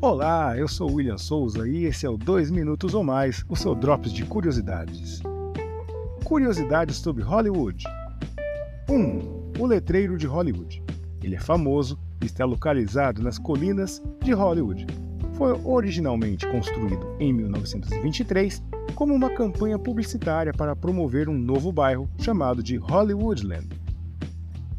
Olá, eu sou William Souza e esse é o 2 Minutos ou Mais, o seu Drops de Curiosidades. Curiosidades sobre Hollywood. 1. Um, o letreiro de Hollywood. Ele é famoso e está localizado nas colinas de Hollywood. Foi originalmente construído em 1923 como uma campanha publicitária para promover um novo bairro chamado de Hollywoodland.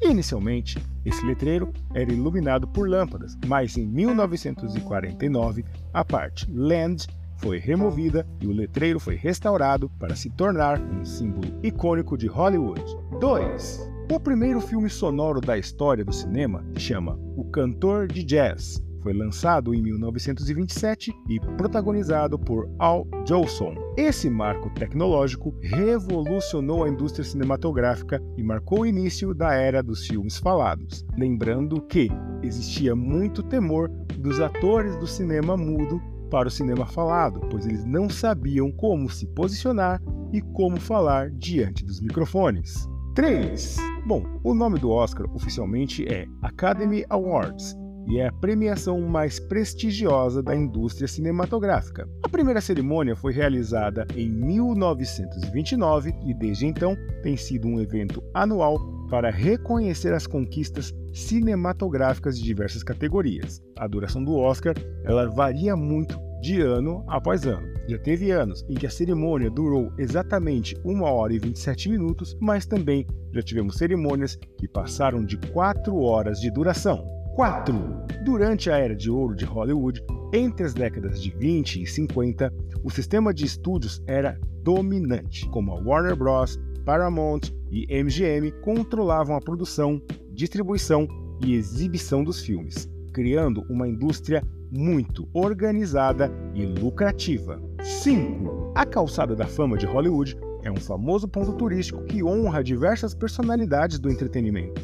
Inicialmente, esse letreiro era iluminado por lâmpadas, mas em 1949 a parte Land foi removida e o letreiro foi restaurado para se tornar um símbolo icônico de Hollywood. 2. O primeiro filme sonoro da história do cinema chama O Cantor de Jazz. Foi lançado em 1927 e protagonizado por Al Jolson. Esse marco tecnológico revolucionou a indústria cinematográfica e marcou o início da era dos filmes falados. Lembrando que existia muito temor dos atores do cinema mudo para o cinema falado, pois eles não sabiam como se posicionar e como falar diante dos microfones. 3. Bom, o nome do Oscar oficialmente é Academy Awards e é a premiação mais prestigiosa da indústria cinematográfica. A primeira cerimônia foi realizada em 1929 e desde então tem sido um evento anual para reconhecer as conquistas cinematográficas de diversas categorias. A duração do Oscar ela varia muito de ano após ano. Já teve anos em que a cerimônia durou exatamente 1 hora e 27 minutos, mas também já tivemos cerimônias que passaram de 4 horas de duração. 4. Durante a era de ouro de Hollywood, entre as décadas de 20 e 50, o sistema de estúdios era dominante, como a Warner Bros., Paramount e MGM controlavam a produção, distribuição e exibição dos filmes, criando uma indústria muito organizada e lucrativa. 5. A Calçada da Fama de Hollywood é um famoso ponto turístico que honra diversas personalidades do entretenimento,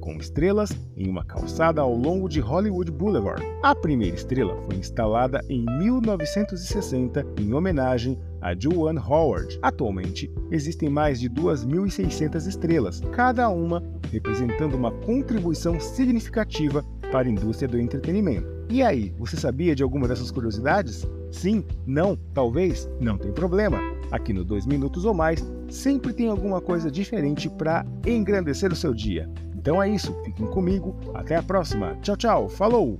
com estrelas em uma calçada ao longo de Hollywood Boulevard. A primeira estrela foi instalada em 1960 em homenagem a Joanne Howard. Atualmente, existem mais de 2.600 estrelas, cada uma representando uma contribuição significativa para a indústria do entretenimento. E aí, você sabia de alguma dessas curiosidades? Sim? Não? Talvez? Não tem problema. Aqui no 2 Minutos ou Mais, sempre tem alguma coisa diferente para engrandecer o seu dia. Então é isso, fiquem comigo, até a próxima. Tchau, tchau, falou!